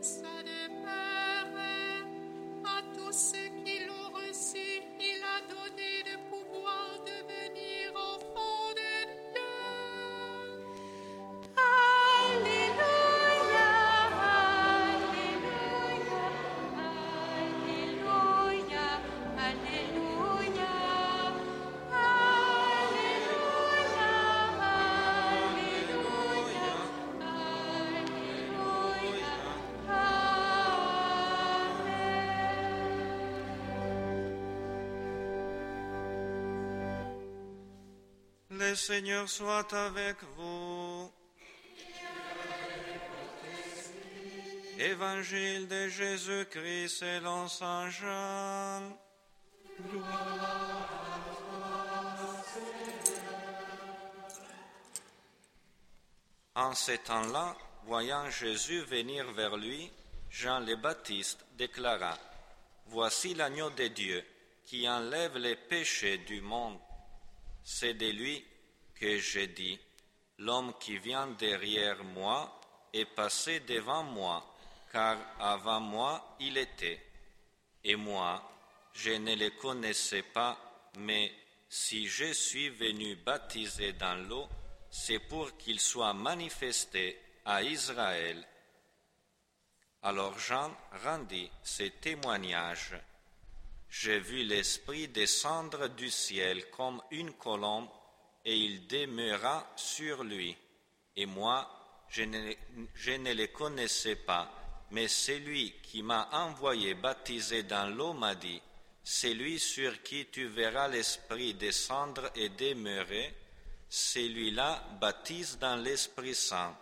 Thanks. Seigneur soit avec vous. Évangile de Jésus-Christ selon Saint Jean. En ce temps-là, voyant Jésus venir vers lui, Jean le Baptiste déclara, Voici l'agneau de Dieu qui enlève les péchés du monde. C'est de lui que j'ai dit, L'homme qui vient derrière moi est passé devant moi, car avant moi il était. Et moi, je ne le connaissais pas, mais si je suis venu baptiser dans l'eau, c'est pour qu'il soit manifesté à Israël. Alors Jean rendit ce témoignage. J'ai vu l'Esprit descendre du ciel comme une colombe, et il demeura sur lui. Et moi, je ne, je ne le connaissais pas, mais celui qui m'a envoyé baptiser dans l'eau m'a dit, celui sur qui tu verras l'Esprit descendre et demeurer, celui-là baptise dans l'Esprit Saint.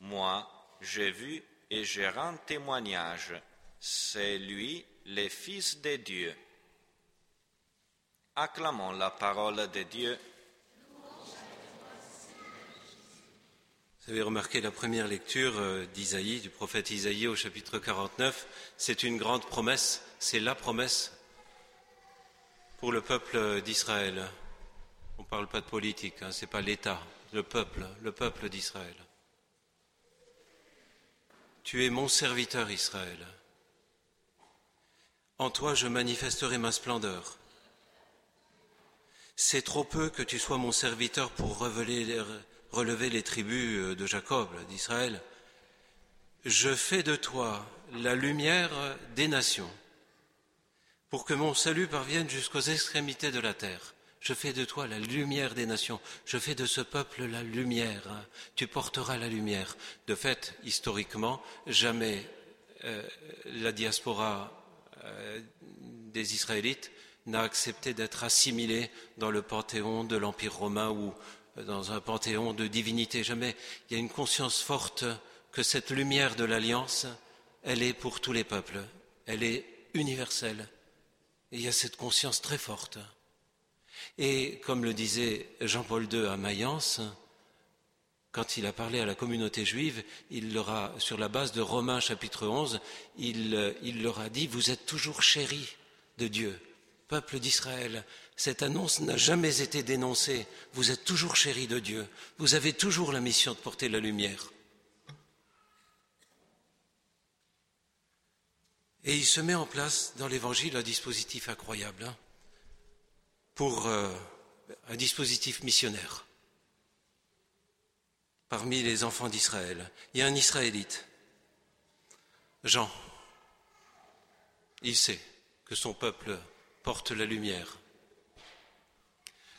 Moi, j'ai vu et je rends témoignage, c'est lui le Fils de Dieu. Acclamons la parole de Dieu. Vous avez remarqué la première lecture euh, d'Isaïe, du prophète Isaïe au chapitre 49. C'est une grande promesse, c'est la promesse pour le peuple d'Israël. On ne parle pas de politique, hein, ce n'est pas l'État, le peuple, le peuple d'Israël. Tu es mon serviteur Israël. En toi je manifesterai ma splendeur. C'est trop peu que tu sois mon serviteur pour relever les tribus de Jacob, d'Israël. Je fais de toi la lumière des nations, pour que mon salut parvienne jusqu'aux extrémités de la terre. Je fais de toi la lumière des nations. Je fais de ce peuple la lumière. Tu porteras la lumière. De fait, historiquement, jamais euh, la diaspora euh, des Israélites n'a accepté d'être assimilée dans le panthéon de l'Empire romain ou dans un panthéon de divinité. Jamais. Il y a une conscience forte que cette lumière de l'Alliance, elle est pour tous les peuples. Elle est universelle. Et il y a cette conscience très forte. Et comme le disait Jean-Paul II à Mayence, quand il a parlé à la communauté juive, il leur a, sur la base de Romains chapitre 11, il, il leur a dit, vous êtes toujours chéris de Dieu, peuple d'Israël. Cette annonce n'a jamais été dénoncée. Vous êtes toujours chéris de Dieu. Vous avez toujours la mission de porter la lumière. Et il se met en place dans l'Évangile un dispositif incroyable. Hein pour euh, un dispositif missionnaire parmi les enfants d'Israël. Il y a un Israélite, Jean. Il sait que son peuple porte la lumière.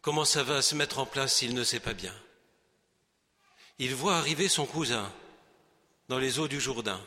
Comment ça va se mettre en place il ne sait pas bien Il voit arriver son cousin dans les eaux du Jourdain.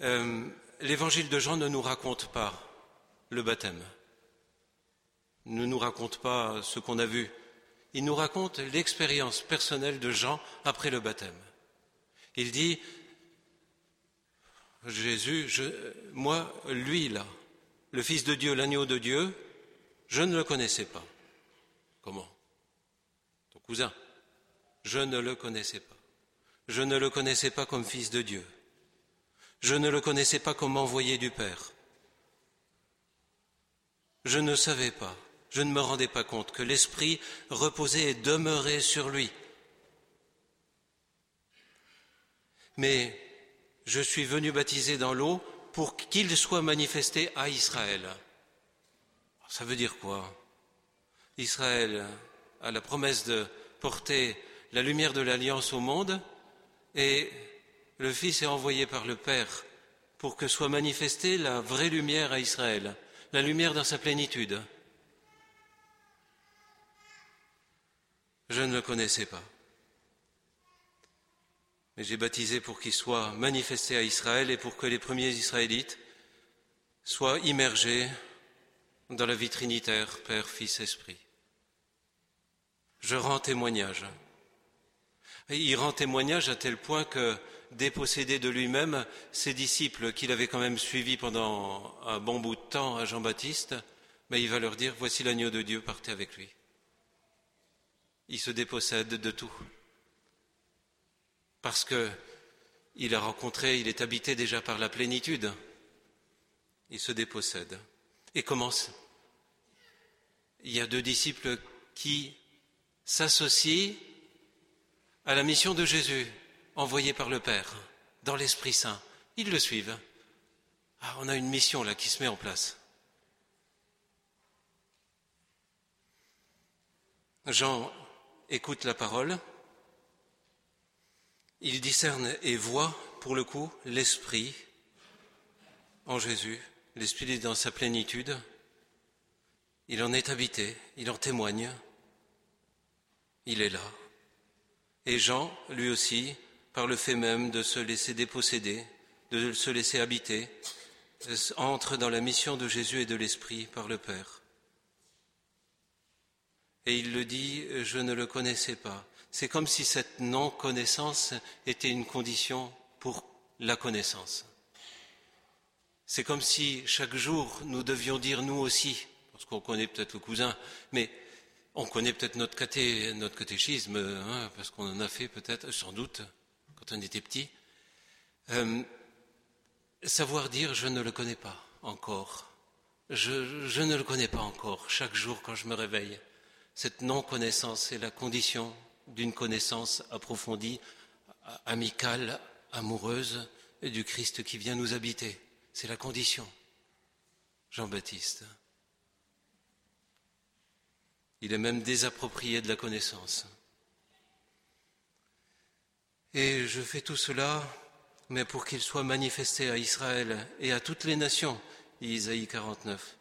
Euh, l'évangile de Jean ne nous raconte pas le baptême ne nous raconte pas ce qu'on a vu. Il nous raconte l'expérience personnelle de Jean après le baptême. Il dit, Jésus, moi, lui là, le Fils de Dieu, l'agneau de Dieu, je ne le connaissais pas. Comment? Ton cousin. Je ne le connaissais pas. Je ne le connaissais pas comme Fils de Dieu. Je ne le connaissais pas comme envoyé du Père. Je ne savais pas je ne me rendais pas compte que l'Esprit reposait et demeurait sur lui. Mais je suis venu baptiser dans l'eau pour qu'il soit manifesté à Israël. Ça veut dire quoi? Israël a la promesse de porter la lumière de l'Alliance au monde et le Fils est envoyé par le Père pour que soit manifestée la vraie lumière à Israël, la lumière dans sa plénitude. Je ne le connaissais pas. Mais j'ai baptisé pour qu'il soit manifesté à Israël et pour que les premiers Israélites soient immergés dans la vie trinitaire, Père, Fils, Esprit. Je rends témoignage. il rend témoignage à tel point que, dépossédé de lui-même, ses disciples qu'il avait quand même suivis pendant un bon bout de temps à Jean-Baptiste, mais il va leur dire, voici l'agneau de Dieu, partez avec lui. Il se dépossède de tout. Parce que il a rencontré, il est habité déjà par la plénitude. Il se dépossède et commence. Il y a deux disciples qui s'associent à la mission de Jésus, envoyée par le Père, dans l'Esprit Saint. Ils le suivent. Ah, on a une mission là qui se met en place. Jean écoute la parole, il discerne et voit, pour le coup, l'Esprit en Jésus. L'Esprit est dans sa plénitude. Il en est habité, il en témoigne. Il est là. Et Jean, lui aussi, par le fait même de se laisser déposséder, de se laisser habiter, entre dans la mission de Jésus et de l'Esprit par le Père. Et il le dit, je ne le connaissais pas. C'est comme si cette non-connaissance était une condition pour la connaissance. C'est comme si chaque jour nous devions dire nous aussi, parce qu'on connaît peut-être le cousin, mais on connaît peut-être notre, catéchisme, hein, parce qu'on en a fait peut-être, sans doute, quand on était petit. Euh, savoir dire je ne le connais pas encore. Je ne le connais pas encore chaque jour quand je me réveille. Cette non-connaissance est la condition d'une connaissance approfondie, amicale, amoureuse du Christ qui vient nous habiter. C'est la condition. Jean-Baptiste. Il est même désapproprié de la connaissance. Et je fais tout cela, mais pour qu'il soit manifesté à Israël et à toutes les nations, Isaïe 49.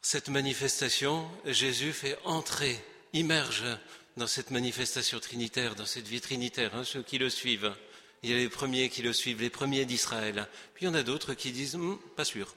Cette manifestation, Jésus fait entrer immerge dans cette manifestation trinitaire, dans cette vie trinitaire, hein, ceux qui le suivent. Il y a les premiers qui le suivent, les premiers d'Israël. Puis il y en a d'autres qui disent hum, pas sûr.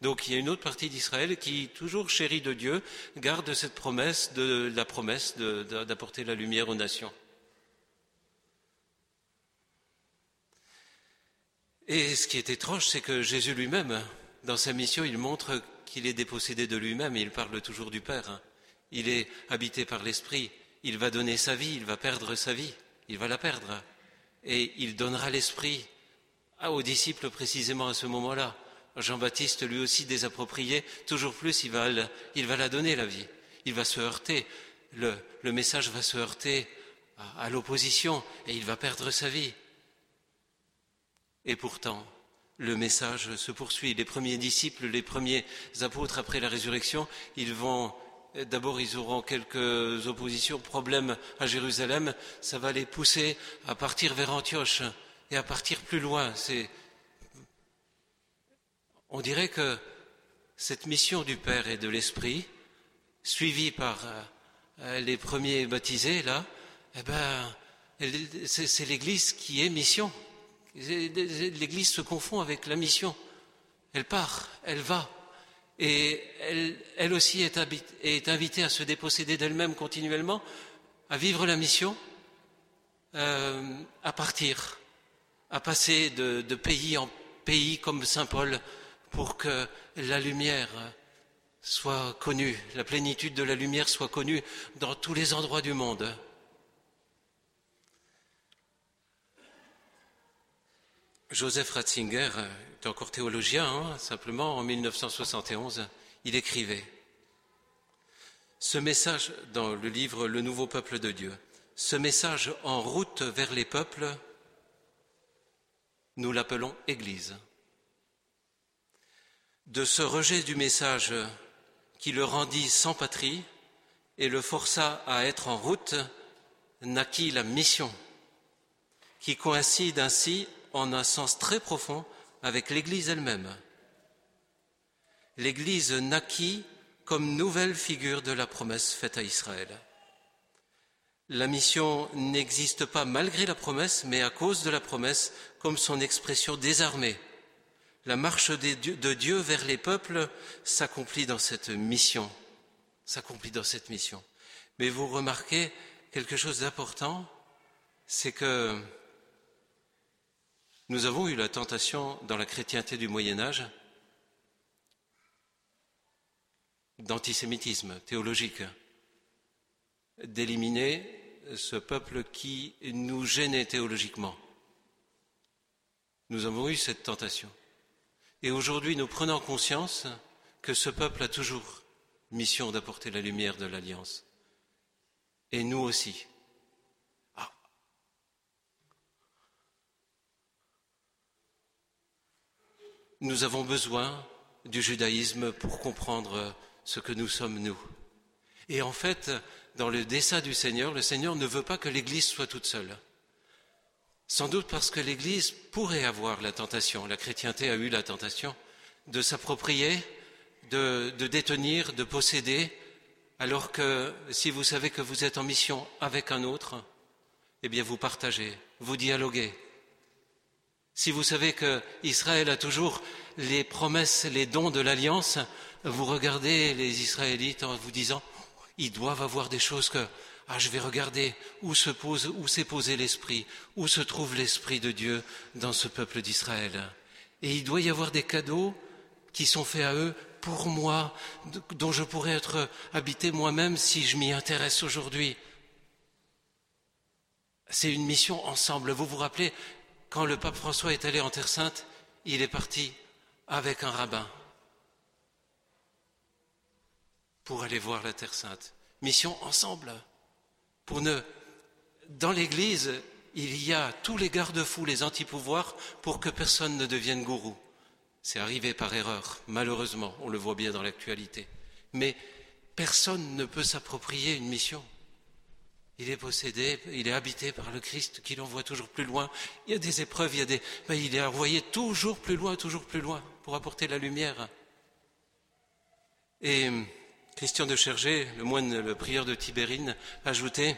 Donc il y a une autre partie d'Israël qui, toujours chérie de Dieu, garde cette promesse de la promesse d'apporter la lumière aux nations. Et ce qui est étrange, c'est que Jésus lui-même, dans sa mission, il montre qu'il est dépossédé de lui-même il parle toujours du Père. Il est habité par l'Esprit, il va donner sa vie, il va perdre sa vie, il va la perdre. Et il donnera l'Esprit aux disciples précisément à ce moment-là. Jean-Baptiste, lui aussi désapproprié, toujours plus, il va, il va la donner, la vie. Il va se heurter, le, message va se heurter à l'opposition et il va perdre sa vie. Et pourtant, le message se poursuit. Les premiers disciples, les premiers apôtres après la résurrection, ils vont D'abord, ils auront quelques oppositions, problèmes à Jérusalem. Ça va les pousser à partir vers Antioche et à partir plus loin. on dirait que cette mission du Père et de l'Esprit, suivie par euh, les premiers baptisés, là, eh ben, c'est l'Église qui est mission. L'Église se confond avec la mission. Elle part, elle va et elle, aussi est, invitée à se déposséder d'elle-même continuellement, à vivre la mission, euh, à partir, à passer de, de, pays en pays comme Saint Paul pour que la lumière soit connue, la plénitude de la lumière soit connue dans tous les endroits du monde. Joseph Ratzinger, était encore théologien, hein, simplement en 1971, il écrivait Ce message dans le livre Le nouveau peuple de Dieu, ce message en route vers les peuples, nous l'appelons Église. De ce rejet du message qui le rendit sans patrie et le força à être en route, naquit la mission, qui coïncide ainsi en un sens très profond avec l'Église elle-même. L'Église naquit comme nouvelle figure de la promesse faite à Israël. La mission n'existe pas malgré la promesse, mais à cause de la promesse, comme son expression désarmée. La marche de Dieu vers les peuples s'accomplit dans cette mission, s'accomplit dans cette mission. Mais vous remarquez quelque chose d'important, c'est que nous avons eu la tentation dans la chrétienté du Moyen Âge d'antisémitisme théologique, d'éliminer ce peuple qui nous gênait théologiquement. Nous avons eu cette tentation. Et aujourd'hui, nous prenons conscience que ce peuple a toujours mission d'apporter la lumière de l'Alliance. Et nous aussi. Nous avons besoin du judaïsme pour comprendre ce que nous sommes nous. Et en fait, dans le dessein du Seigneur, le Seigneur ne veut pas que l'Église soit toute seule. Sans doute parce que l'Église pourrait avoir la tentation, la chrétienté a eu la tentation, de s'approprier, de, détenir, de posséder, alors que si vous savez que vous êtes en mission avec un autre, eh bien vous partagez, vous dialoguez. Si vous savez que Israël a toujours les promesses, les dons de l'alliance, vous regardez les Israélites en vous disant, ils doivent avoir des choses que ah, je vais regarder où se pose, où s'est posé l'esprit, où se trouve l'esprit de Dieu dans ce peuple d'Israël. Et il doit y avoir des cadeaux qui sont faits à eux pour moi, dont je pourrais être habité moi-même si je m'y intéresse aujourd'hui. C'est une mission ensemble. Vous vous rappelez, quand le pape François est allé en Terre Sainte, il est parti avec un rabbin pour aller voir la Terre Sainte. Mission ensemble. Pour ne, dans l'Église, il y a tous les garde-fous, les anti-pouvoirs pour que personne ne devienne gourou. C'est arrivé par erreur, malheureusement, on le voit bien dans l'actualité. Mais personne ne peut s'approprier une mission. Il est possédé, il est habité par le Christ qui l'envoie toujours plus loin. Il y a des épreuves, il y a des, mais il est envoyé toujours plus loin, toujours plus loin pour apporter la lumière. Et Christian de Chergé, le moine, le prieur de Tibérine, ajoutait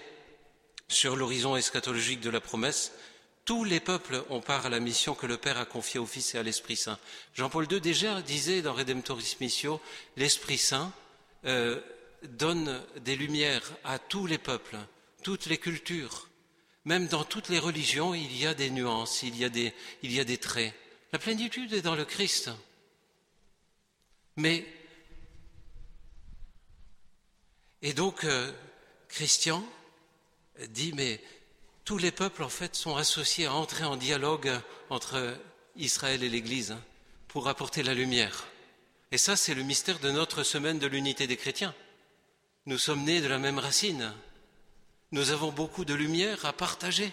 sur l'horizon eschatologique de la promesse, tous les peuples ont part à la mission que le Père a confiée au Fils et à l'Esprit Saint. Jean-Paul II déjà disait dans Redemptoris Missio, l'Esprit Saint euh, donne des lumières à tous les peuples, toutes les cultures. Même dans toutes les religions, il y a des nuances, il y a des, traits. La plénitude est dans le Christ. Mais Et donc, euh, Christian dit, mais tous les peuples, en fait, sont associés à entrer en dialogue entre Israël et l'Église hein, pour apporter la lumière. Et ça, c'est le mystère de notre semaine de l'unité des chrétiens. Nous sommes nés de la même racine. Nous avons beaucoup de lumière à partager,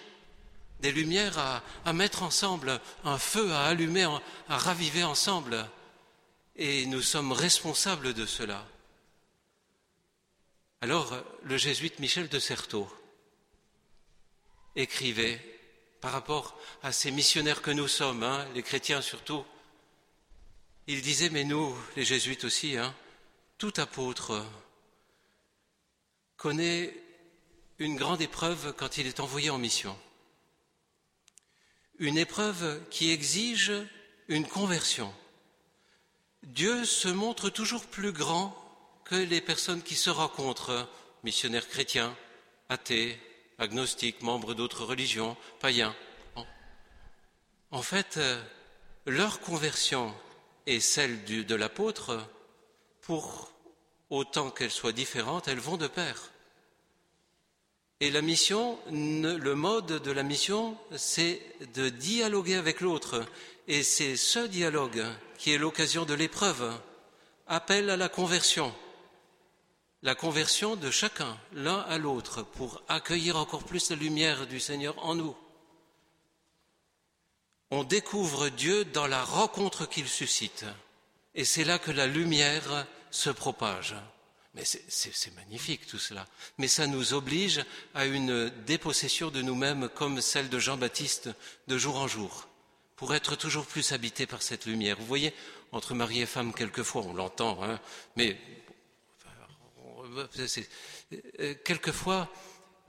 des lumières à, à mettre ensemble, un feu à allumer, à raviver ensemble. Et nous sommes responsables de cela. Alors, le jésuite Michel de Certeau écrivait par rapport à ces missionnaires que nous sommes, hein, les chrétiens surtout, il disait, mais nous, les jésuites aussi, hein, tout apôtre connaît une grande épreuve quand il est envoyé en mission. Une épreuve qui exige une conversion. Dieu se montre toujours plus grand que les personnes qui se rencontrent, missionnaires chrétiens, athées, agnostiques, membres d'autres religions, païens. En fait, euh, leur conversion et celle de l'apôtre, pour autant qu'elles soient différentes, elles vont de pair. Et la mission, le mode de la mission, c'est de dialoguer avec l'autre. Et c'est ce dialogue qui est l'occasion de l'épreuve, appel à la conversion la conversion de chacun, l'un à l'autre, pour accueillir encore plus la lumière du Seigneur en nous. On découvre Dieu dans la rencontre qu'il suscite. Et c'est là que la lumière se propage. Mais c'est magnifique tout cela. Mais ça nous oblige à une dépossession de nous-mêmes comme celle de Jean-Baptiste de jour en jour, pour être toujours plus habité par cette lumière. Vous voyez, entre mari et femme, quelquefois, on l'entend, hein, mais euh, quelquefois,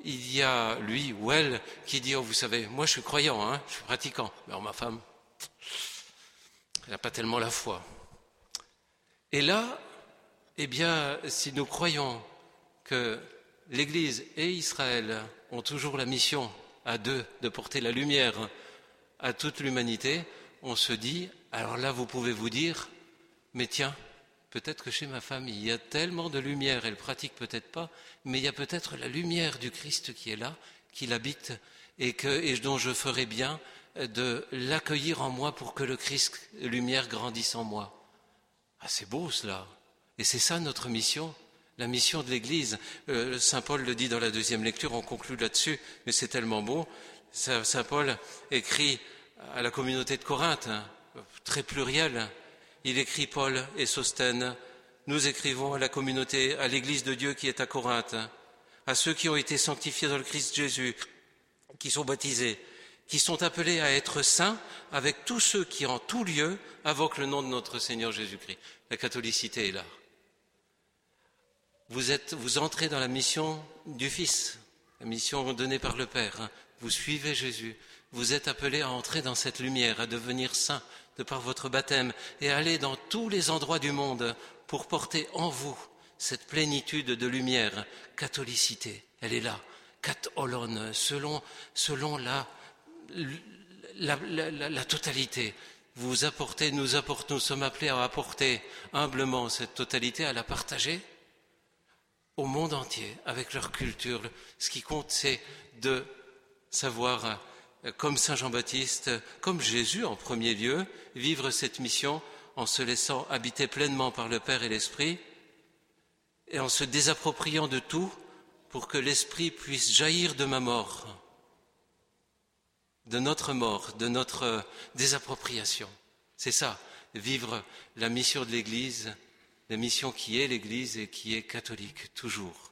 il y a lui ou elle qui dit Oh, vous savez, moi je suis croyant, hein, je suis pratiquant. Mais ma femme, elle n'a pas tellement la foi. Et là, Eh bien, si nous croyons que l'Église et Israël ont toujours la mission à deux de porter la lumière à toute l'humanité, on se dit, alors là, vous pouvez vous dire, mais tiens, peut-être que chez ma femme, il y a tellement de lumière, elle pratique peut-être pas, mais il y a peut-être la lumière du Christ qui est là, qui l'habite, et dont je ferai bien de l'accueillir en moi pour que le Christ lumière grandisse en moi. Ah, c'est beau cela. Et c'est ça notre mission, la mission de l'Église. Euh, Saint Paul le dit dans la deuxième lecture, on conclut là-dessus, mais c'est tellement beau. Saint Paul écrit à la communauté de Corinthe, hein, très pluriel. Il écrit Paul et Sostène. Nous écrivons à la communauté, à l'Église de Dieu qui est à Corinthe, à ceux qui ont été sanctifiés dans le Christ Jésus, qui sont baptisés, qui sont appelés à être saints avec tous ceux qui en tout lieu invoquent le nom de notre Seigneur Jésus-Christ. La catholicité est là. Vous, êtes, vous entrez dans la mission du Fils, la mission donnée par le Père. Hein. Vous suivez Jésus. Vous êtes appelés à entrer dans cette lumière, à devenir saints de par votre baptême et à aller dans tous les endroits du monde pour porter en vous cette plénitude de lumière, catholicité. Elle est là, catholone, selon, selon la, la, la, totalité. Vous apportez, nous apportons, nous sommes appelés à apporter humblement cette totalité, à la partager au monde entier, avec leur culture. Ce qui compte, c'est de savoir comme Saint Jean-Baptiste, comme Jésus en premier lieu, vivre cette mission en se laissant habiter pleinement par le Père et l'Esprit et en se désappropriant de tout pour que l'Esprit puisse jaillir de ma mort, de notre mort, de notre désappropriation. C'est ça, vivre la mission de l'Église, la mission qui est l'Église et qui est catholique toujours.